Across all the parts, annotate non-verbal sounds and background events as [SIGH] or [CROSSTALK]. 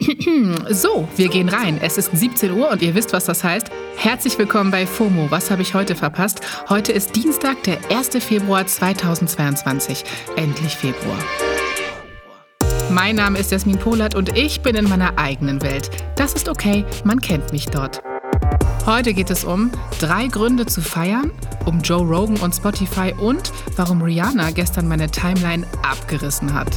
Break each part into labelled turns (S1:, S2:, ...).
S1: [CLEARS THROAT] So, wir gehen rein. Es ist 17 Uhr und ihr wisst, was das heißt. Herzlich willkommen bei FOMO. Was habe ich heute verpasst? Heute ist Dienstag, der 1. Februar 2022. Endlich Februar. Mein Name ist Jasmin Polat und ich bin in meiner eigenen Welt. Das ist okay, man kennt mich dort. Heute geht es um drei Gründe zu feiern, um Joe Rogan und Spotify und warum Rihanna gestern meine Timeline abgerissen hat.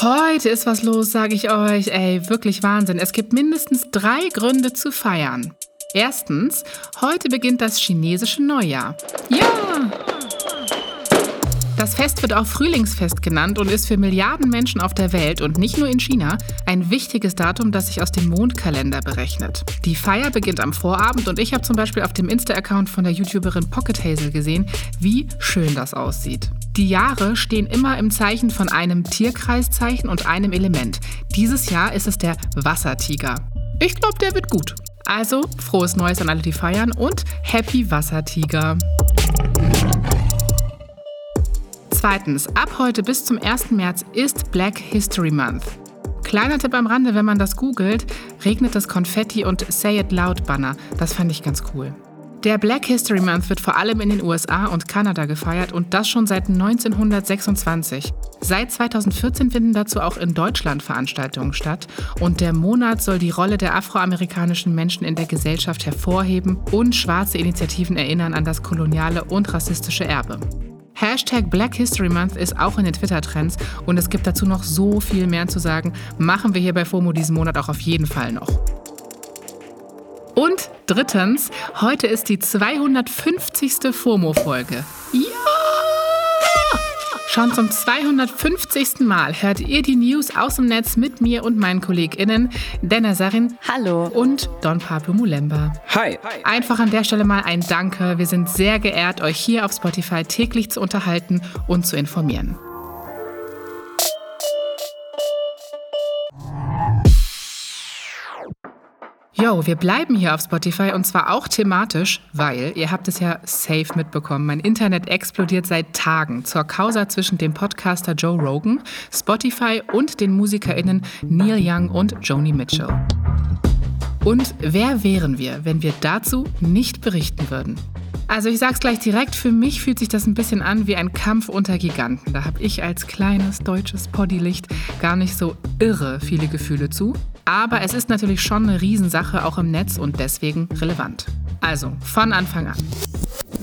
S1: Heute ist was los, sage ich euch. Ey, wirklich Wahnsinn. Es gibt mindestens drei Gründe zu feiern. Erstens, heute beginnt das chinesische Neujahr. Ja! Das Fest wird auch Frühlingsfest genannt und ist für Milliarden Menschen auf der Welt und nicht nur in China ein wichtiges Datum, das sich aus dem Mondkalender berechnet. Die Feier beginnt am Vorabend und ich habe zum Beispiel auf dem Insta-Account von der YouTuberin Pocket Hazel gesehen, wie schön das aussieht. Die Jahre stehen immer im Zeichen von einem Tierkreiszeichen und einem Element. Dieses Jahr ist es der Wassertiger. Ich glaube, der wird gut. Also frohes Neues an alle, die feiern und Happy Wassertiger. Zweitens, ab heute bis zum 1. März ist Black History Month. Kleiner Tipp am Rande, wenn man das googelt, regnet das Konfetti und Say It Loud Banner. Das fand ich ganz cool. Der Black History Month wird vor allem in den USA und Kanada gefeiert und das schon seit 1926. Seit 2014 finden dazu auch in Deutschland Veranstaltungen statt und der Monat soll die Rolle der afroamerikanischen Menschen in der Gesellschaft hervorheben und schwarze Initiativen erinnern an das koloniale und rassistische Erbe. Hashtag Black History Month ist auch in den Twitter-Trends und es gibt dazu noch so viel mehr zu sagen. Machen wir hier bei FOMO diesen Monat auch auf jeden Fall noch. Und drittens, heute ist die 250. FOMO-Folge. Ja! Schon zum 250. Mal hört ihr die News aus dem Netz mit mir und meinen KollegInnen Dana Sarin.
S2: Hallo.
S1: Und Don Pablo Mulemba.
S3: Hi.
S1: Einfach an der Stelle mal ein Danke. Wir sind sehr geehrt, euch hier auf Spotify täglich zu unterhalten und zu informieren. Yo, wir bleiben hier auf Spotify und zwar auch thematisch, weil, ihr habt es ja safe mitbekommen, mein Internet explodiert seit Tagen zur Causa zwischen dem Podcaster Joe Rogan, Spotify und den MusikerInnen Neil Young und Joni Mitchell. Und wer wären wir, wenn wir dazu nicht berichten würden? Also ich sag's gleich direkt, für mich fühlt sich das ein bisschen an wie ein Kampf unter Giganten. Da habe ich als kleines deutsches Poddylicht gar nicht so irre viele Gefühle zu. Aber es ist natürlich schon eine Riesensache auch im Netz und deswegen relevant. Also, von Anfang an.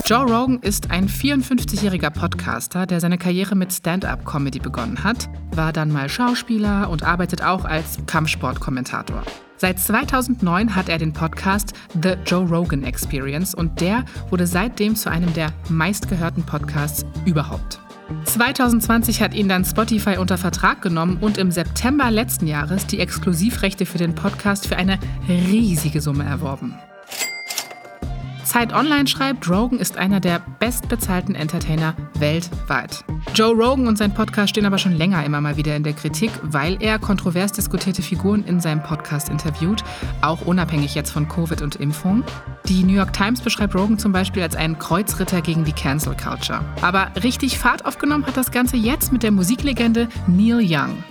S1: Joe Rogan ist ein 54-jähriger Podcaster, der seine Karriere mit Stand-up-Comedy begonnen hat, war dann mal Schauspieler und arbeitet auch als Kampfsportkommentator. Seit 2009 hat er den Podcast The Joe Rogan Experience und der wurde seitdem zu einem der meistgehörten Podcasts überhaupt. 2020 hat ihn dann Spotify unter Vertrag genommen und im September letzten Jahres die Exklusivrechte für den Podcast für eine riesige Summe erworben. Zeit Online schreibt, Rogan ist einer der bestbezahlten Entertainer weltweit. Joe Rogan und sein Podcast stehen aber schon länger immer mal wieder in der Kritik, weil er kontrovers diskutierte Figuren in seinem Podcast interviewt, auch unabhängig jetzt von Covid und Impfung. Die New York Times beschreibt Rogan zum Beispiel als einen Kreuzritter gegen die Cancel Culture. Aber richtig Fahrt aufgenommen hat das Ganze jetzt mit der Musiklegende Neil Young.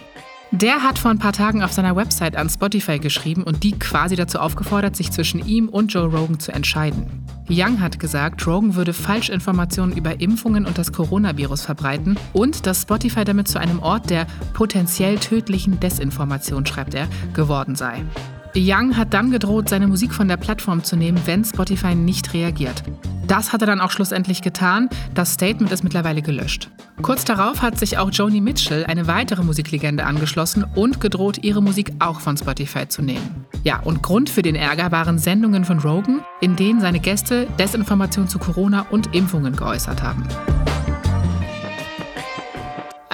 S1: Der hat vor ein paar Tagen auf seiner Website an Spotify geschrieben und die quasi dazu aufgefordert, sich zwischen ihm und Joe Rogan zu entscheiden. Young hat gesagt, Rogan würde Falschinformationen über Impfungen und das Coronavirus verbreiten und dass Spotify damit zu einem Ort der potenziell tödlichen Desinformation, schreibt er, geworden sei. Young hat dann gedroht, seine Musik von der Plattform zu nehmen, wenn Spotify nicht reagiert. Das hat er dann auch schlussendlich getan. Das Statement ist mittlerweile gelöscht. Kurz darauf hat sich auch Joni Mitchell, eine weitere Musiklegende, angeschlossen und gedroht, ihre Musik auch von Spotify zu nehmen. Ja, und Grund für den Ärger waren Sendungen von Rogan, in denen seine Gäste Desinformation zu Corona und Impfungen geäußert haben.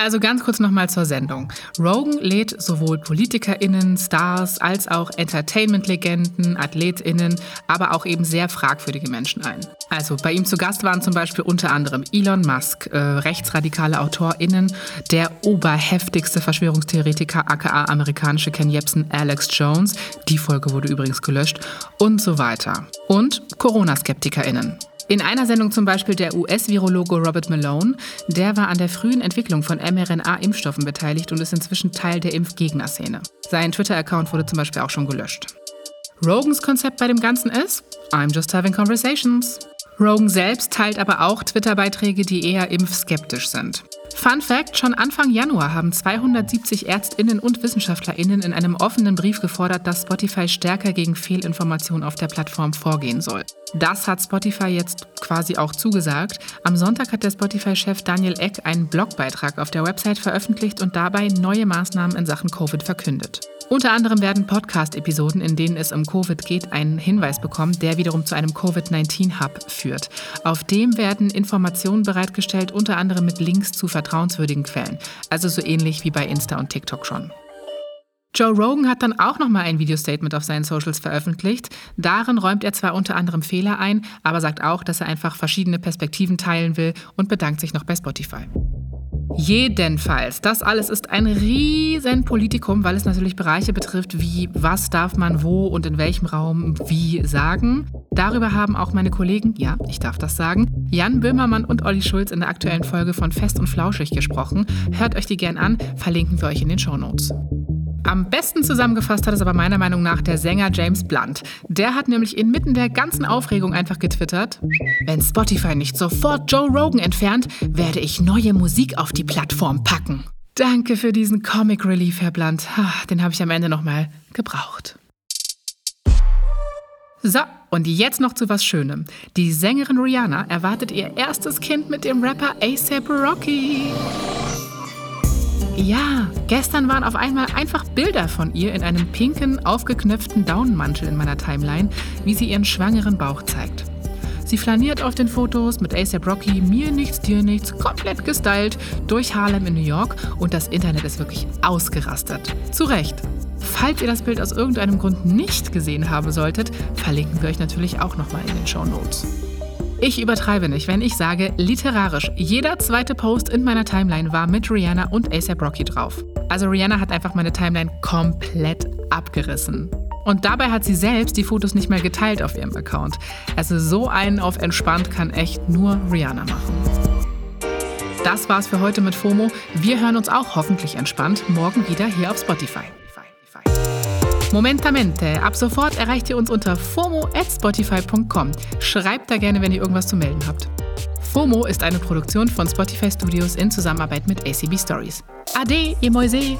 S1: Also ganz kurz nochmal zur Sendung. Rogan lädt sowohl PolitikerInnen, Stars als auch Entertainment-Legenden, AthletInnen, aber auch eben sehr fragwürdige Menschen ein. Also bei ihm zu Gast waren zum Beispiel unter anderem Elon Musk, äh, rechtsradikale AutorInnen, der oberheftigste Verschwörungstheoretiker aka amerikanische Ken Jebsen, Alex Jones, die Folge wurde übrigens gelöscht, und so weiter. Und Corona-SkeptikerInnen. In einer Sendung zum Beispiel der US-Virologe Robert Malone, der war an der frühen Entwicklung von mRNA-Impfstoffen beteiligt und ist inzwischen Teil der Impfgegnerszene. Sein Twitter-Account wurde zum Beispiel auch schon gelöscht. Rogans Konzept bei dem Ganzen ist, I'm just having conversations. Rogan selbst teilt aber auch Twitter-Beiträge, die eher impfskeptisch sind. Fun Fact: Schon Anfang Januar haben 270 Ärztinnen und Wissenschaftlerinnen in einem offenen Brief gefordert, dass Spotify stärker gegen Fehlinformationen auf der Plattform vorgehen soll. Das hat Spotify jetzt quasi auch zugesagt. Am Sonntag hat der Spotify-Chef Daniel Eck einen Blogbeitrag auf der Website veröffentlicht und dabei neue Maßnahmen in Sachen Covid verkündet. Unter anderem werden Podcast-Episoden, in denen es um Covid geht, einen Hinweis bekommen, der wiederum zu einem Covid-19-Hub führt. Auf dem werden Informationen bereitgestellt, unter anderem mit Links zu vertrauenswürdigen Quellen. Also so ähnlich wie bei Insta und TikTok schon. Joe Rogan hat dann auch nochmal ein Video-Statement auf seinen Socials veröffentlicht. Darin räumt er zwar unter anderem Fehler ein, aber sagt auch, dass er einfach verschiedene Perspektiven teilen will und bedankt sich noch bei Spotify. Jedenfalls, das alles ist ein riesen Politikum, weil es natürlich Bereiche betrifft, wie was darf man wo und in welchem Raum wie sagen. Darüber haben auch meine Kollegen, ja, ich darf das sagen, Jan Böhmermann und Olli Schulz in der aktuellen Folge von Fest und Flauschig gesprochen. Hört euch die gern an, verlinken wir euch in den Shownotes. Am besten zusammengefasst hat es aber meiner Meinung nach der Sänger James Blunt. Der hat nämlich inmitten der ganzen Aufregung einfach getwittert: Wenn Spotify nicht sofort Joe Rogan entfernt, werde ich neue Musik auf die Plattform packen. Danke für diesen Comic Relief, Herr Blunt. Den habe ich am Ende nochmal gebraucht. So, und jetzt noch zu was Schönem. Die Sängerin Rihanna erwartet ihr erstes Kind mit dem Rapper ASAP Rocky. Ja, gestern waren auf einmal einfach Bilder von ihr in einem pinken, aufgeknöpften Daunenmantel in meiner Timeline, wie sie ihren schwangeren Bauch zeigt. Sie flaniert auf den Fotos mit ASAP Rocky, mir nichts, dir nichts, komplett gestylt durch Harlem in New York und das Internet ist wirklich ausgerastet. Zu Recht. Falls ihr das Bild aus irgendeinem Grund nicht gesehen haben solltet, verlinken wir euch natürlich auch nochmal in den Show Notes. Ich übertreibe nicht, wenn ich sage, literarisch, jeder zweite Post in meiner Timeline war mit Rihanna und ASAP Rocky drauf. Also Rihanna hat einfach meine Timeline komplett abgerissen. Und dabei hat sie selbst die Fotos nicht mehr geteilt auf ihrem Account. Also so einen auf entspannt kann echt nur Rihanna machen. Das war's für heute mit FOMO. Wir hören uns auch hoffentlich entspannt morgen wieder hier auf Spotify. Momentamente. Ab sofort erreicht ihr uns unter fomo@spotify.com. Schreibt da gerne, wenn ihr irgendwas zu melden habt. FOMO ist eine Produktion von Spotify Studios in Zusammenarbeit mit ACB Stories. Ade, ihr Mäuse!